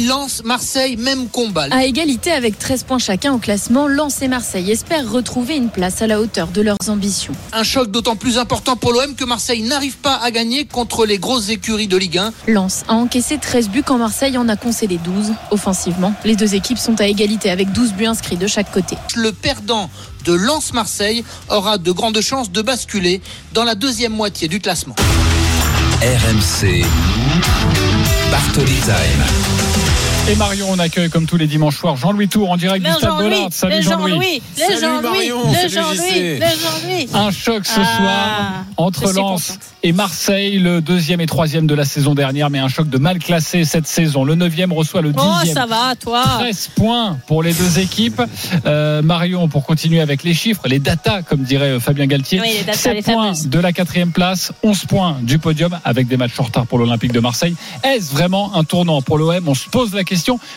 Lens, Marseille, même combat. À égalité avec 13 points chacun au classement, Lens et Marseille espèrent retrouver une place à la hauteur de leurs ambitions. Un choc d'autant plus important pour l'OM que Marseille n'arrive pas à gagner contre les grosses écuries de Ligue 1. Lens a encaissé 13 buts quand Marseille en a concédé 12. Offensivement, les deux équipes sont à égalité avec 12 buts inscrits de chaque côté. Le perdant de Lens-Marseille aura de grandes chances de basculer dans la deuxième moitié du classement. RMC. Bartoli Time. Et Marion, on accueille comme tous les dimanches soirs Jean-Louis Tour en direct du Stade Bollard. Salut Jean-Louis. Salut Jean-Louis. Jean-Louis. Jean-Louis. Un choc ce Ah, soir entre Lens et Marseille, le deuxième et troisième de la saison dernière, mais un choc de mal classé cette saison. Le neuvième reçoit le Oh, dixième. ça va, toi. 13 points pour les deux équipes. Euh, Marion, pour continuer avec les chiffres, les datas, comme dirait euh, Fabien Galtier. Oui, les datas, 7 les points fameuses. de la quatrième place, 11 points du podium avec des matchs en retard pour l'Olympique de Marseille. Est-ce vraiment un tournant pour l'OM On se pose la question.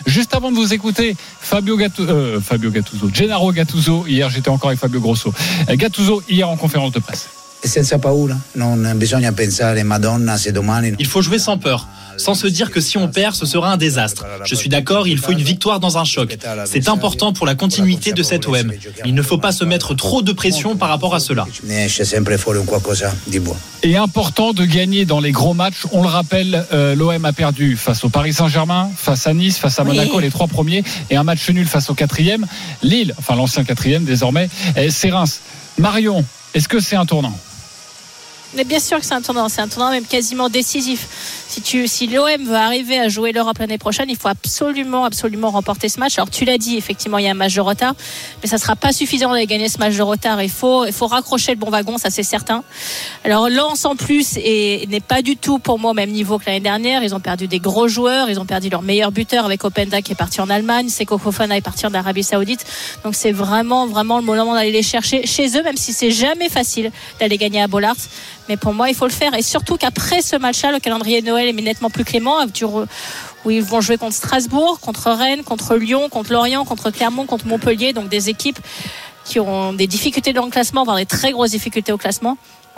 Juste avant de vous écouter, Fabio, Gattuso, euh, Fabio Gattuso, Gennaro Gattuso, hier j'étais encore avec Fabio Grosso. Euh, Gattuso, hier en conférence de presse. Senza paura, non bisogna pensare, Madonna, se domani... Il faut jouer sans peur, sans se dire que si on perd, ce sera un désastre. Je suis d'accord, il faut une victoire dans un choc. C'est important pour la continuité de cet OM. Il ne faut pas se mettre trop de pression par rapport à cela. Et important de gagner dans les gros matchs. On le rappelle, euh, l'OM a perdu face au Paris Saint-Germain, face à Nice, face à Oui. Monaco, les trois premiers, et un match nul face au quatrième. Lille, enfin l'ancien quatrième désormais, c'est Reims. Marion, est-ce que c'est un tournant? Mais bien sûr que c'est un tournant, c'est un tournant même quasiment décisif. Si, si l'OM veut arriver à jouer l'Europe l'année prochaine, il faut absolument, absolument remporter ce match. Alors tu l'as dit, effectivement, il y a un match de retard, mais ça sera pas suffisant de gagner ce match de retard. Il faut, il faut raccrocher le bon wagon, ça c'est certain. Alors Lens en plus est- n'est pas du tout pour moi au même niveau que l'année dernière. Ils ont perdu des gros joueurs, ils ont perdu leur meilleur buteur avec Openda qui est parti en Allemagne, Seko est parti en Arabie Saoudite. Donc c'est vraiment, vraiment le moment d'aller les chercher chez eux, même si c'est jamais facile d'aller gagner à Bollard. Mais pour moi, il faut le faire. Et surtout qu'après ce match-là, le calendrier de Noël est nettement plus clément, où ils vont jouer contre Strasbourg, contre Rennes, contre Lyon, contre Lorient, contre Clermont, contre Montpellier. Donc des équipes qui ont des difficultés dans le classement, voire des très grosses difficultés au classement.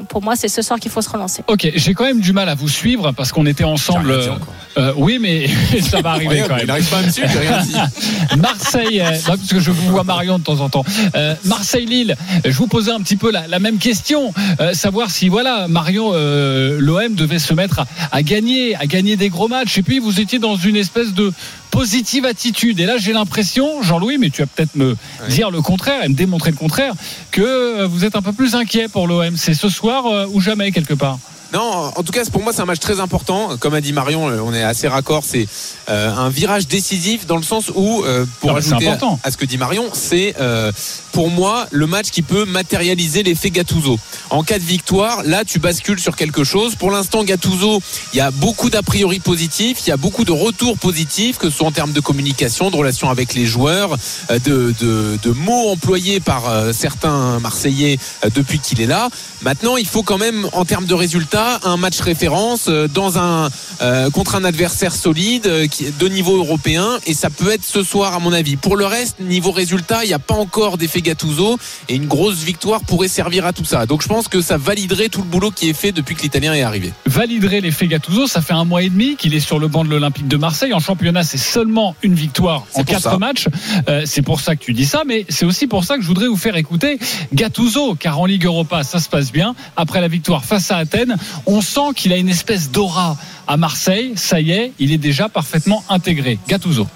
Pour moi, c'est ce soir qu'il faut se relancer. Ok, j'ai quand même du mal à vous suivre parce qu'on était ensemble. Euh, euh, oui, mais ça va arriver quand Il même. n'arrive pas à me suivre, j'ai rien dit. Marseille, euh, non, parce que je vous vois Marion de temps en temps. Euh, Marseille-Lille, je vous posais un petit peu la, la même question, euh, savoir si voilà Marion, euh, l'OM devait se mettre à, à gagner, à gagner des gros matchs. Et puis vous étiez dans une espèce de positive attitude. Et là, j'ai l'impression, Jean-Louis, mais tu vas peut-être me dire le contraire et me démontrer le contraire, que euh, vous êtes un peu plus inquiet pour l'OM. C'est ce soir euh, ou jamais quelque part? Non, en tout cas, pour moi, c'est un match très important. Comme a dit Marion, euh, on est assez raccord. C'est euh, un virage décisif dans le sens où, euh, pour Non, ajouter à, ce que dit Marion, c'est euh, pour moi le match qui peut matérialiser l'effet Gattuso. En cas de victoire, là, tu bascules sur quelque chose. Pour l'instant, Gattuso, il y a beaucoup d'a priori positifs, il y a beaucoup de retours positifs, que ce soit en termes de communication, de relations avec les joueurs, de, de, de mots employés par certains Marseillais depuis qu'il est là. Maintenant, il faut quand même, en termes de résultats, un match référence euh, dans un euh, contre un adversaire solide euh, qui de niveau européen, et ça peut être ce soir à mon avis. Pour le reste, niveau résultat, il n'y a pas encore d'effet Gattuso, et une grosse victoire pourrait servir à tout ça. Donc je pense que ça validerait tout le boulot qui est fait depuis que l'Italien est arrivé. validerait l'effet Gattuso. Ça fait un mois et demi qu'il est sur le banc de l'Olympique de Marseille. En championnat, c'est seulement une victoire en quatre ça. matchs. Euh, c'est pour ça que tu dis ça, mais c'est aussi pour ça que je voudrais vous faire écouter Gattuso, car en Ligue Europa, ça se passe bien. Après la victoire face à Athènes, on sent qu'il a une espèce d'aura à Marseille. Ça y est, il est déjà parfaitement intégré. Gattuso.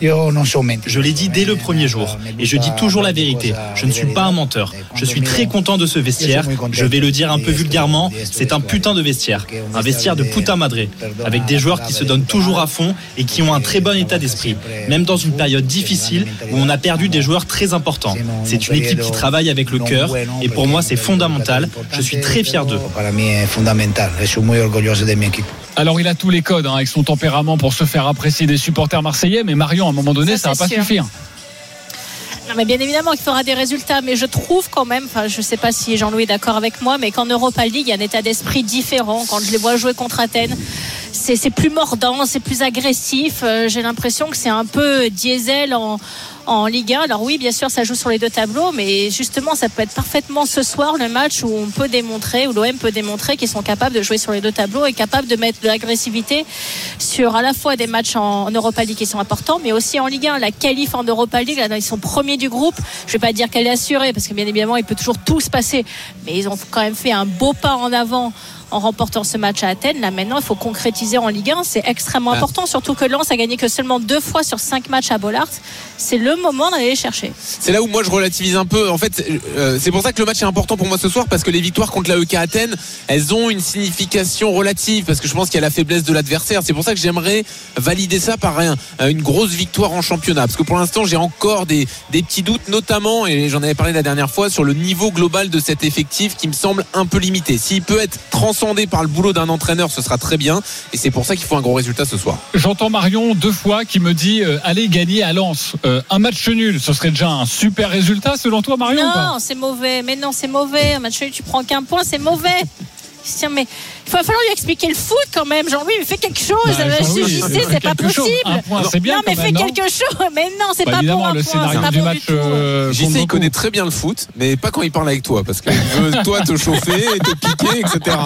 Mentire. Je l'ai dit dès le premier jour, et je dis toujours la vérité. Je ne suis pas un menteur. Je suis très content de ce vestiaire. Je vais le dire un peu vulgairement, c'est un putain de vestiaire. Un vestiaire de puta madré, avec des joueurs qui se donnent toujours à fond et qui ont un très bon état d'esprit, même dans une période difficile où on a perdu des joueurs très importants. C'est une équipe qui travaille avec le cœur, et pour moi c'est fondamental. Je suis très fier d'eux. Alors il a tous les codes hein, avec son tempérament pour se faire apprécier des supporters marseillais, mais Marion, à un moment donné, ça, Ça, va pas suffire. Non, mais bien évidemment qu'il fera des résultats, mais je trouve quand même, enfin, je sais pas si Jean-Louis est d'accord avec moi, mais qu'en Europa League, il y a un état d'esprit différent. Quand je les vois jouer contre Athènes, c'est c'est plus mordant, c'est plus agressif. Euh, J'ai l'impression que c'est un peu diesel en, en Ligue 1. Alors oui, bien sûr, ça joue sur les deux tableaux, mais justement, ça peut être parfaitement ce soir le match où on peut démontrer, où l'OM peut démontrer qu'ils sont capables de jouer sur les deux tableaux et capables de mettre de l'agressivité sur à la fois des matchs en, Europa League qui sont importants, mais aussi en Ligue 1. La qualif en Europa League, là, ils sont premiers du groupe. Je vais pas dire qu'elle est assurée, parce que bien évidemment, il peut toujours tout se passer, mais ils ont quand même fait un beau pas en avant en remportant ce match à Athènes. Là maintenant, il faut concrétiser en Ligue 1. C'est extrêmement Ah. important, surtout que Lens a gagné que seulement deux fois sur cinq matchs à Bollard. C'est le moment d'aller les chercher. C'est là où moi je relativise un peu. En fait, euh, c'est pour ça que le match est important pour moi ce soir parce que les victoires contre la EK Athènes, elles ont une signification relative parce que je pense qu'il y a la faiblesse de l'adversaire. C'est pour ça que j'aimerais valider ça par un- une grosse victoire en championnat parce que pour l'instant j'ai encore des, des petits doutes, notamment et j'en avais parlé la dernière fois sur le niveau global de cet effectif qui me semble un peu limité. S'il peut être transcendé par le boulot d'un entraîneur, ce sera très bien et c'est pour ça qu'il faut un gros résultat ce soir. J'entends Marion deux fois qui me dit euh, allez gagner à Lens. Euh, un match nul, ce serait déjà un super résultat selon toi, Marion Non, c'est mauvais. Mais non, c'est mauvais. Un match nul, tu prends qu'un point, c'est mauvais. Tiens, mais il va falloir lui expliquer le foot quand même. Jean-Louis, mais fais quelque chose. Bah, JC, fais c'est pas possible. C'est bien non, mais fais quelque chose. Mais non, c'est Bah, pas pour un le point. scénario C'est pas du bon match. du tout. euh, JC il connaît très bien le foot, mais pas quand il parle avec toi, parce qu'il veut toi te chauffer, te piquer, etc.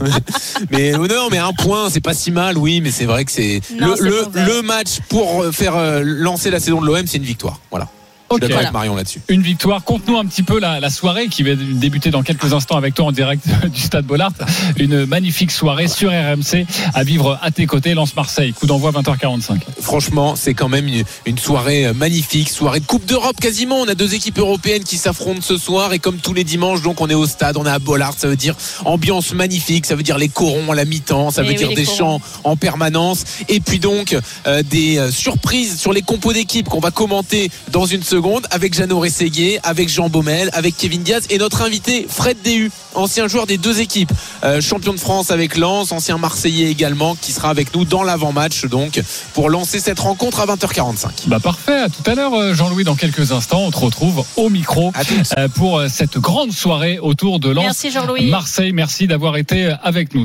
Mais euh, non, mais un point, c'est pas si mal, oui, mais c'est vrai que c'est le match pour euh, faire euh, lancer la saison de l'OM, c'est une victoire. Voilà. Je Ok. suis avec Marion là-dessus. Une victoire. Conte-nous un petit peu la, la soirée qui va débuter dans quelques instants avec toi en direct du Stade Bollard. Une magnifique soirée sur RMC à vivre à tes côtés. Lance-Marseille. Coup d'envoi 20h45. Franchement, c'est quand même une, une soirée euh, magnifique, soirée de Coupe d'Europe quasiment. On a deux équipes européennes qui s'affrontent ce soir et comme tous les dimanches, donc on est au stade, on est à Bollard, ça veut dire ambiance magnifique, ça veut dire les corons à la mi-temps, ça Eh veut dire des corons. chants en permanence et puis donc euh, des euh, surprises sur les compos d'équipe qu'on va commenter dans une seconde avec Jeannot Rességuier, avec Jean Baumel, avec Kevin Diaz et notre invité Fred Déhu, ancien joueur des deux équipes, euh, champion de France avec Lens, ancien Marseillais également, qui sera avec nous dans l'avant-match donc pour lancer cette rencontre à 20h45. Bah parfait. À tout à l'heure, euh, Jean-Louis. Dans quelques instants, on te retrouve au micro euh, pour cette grande soirée autour de Lens. Merci Jean-Louis. Marseille, merci d'avoir été avec nous.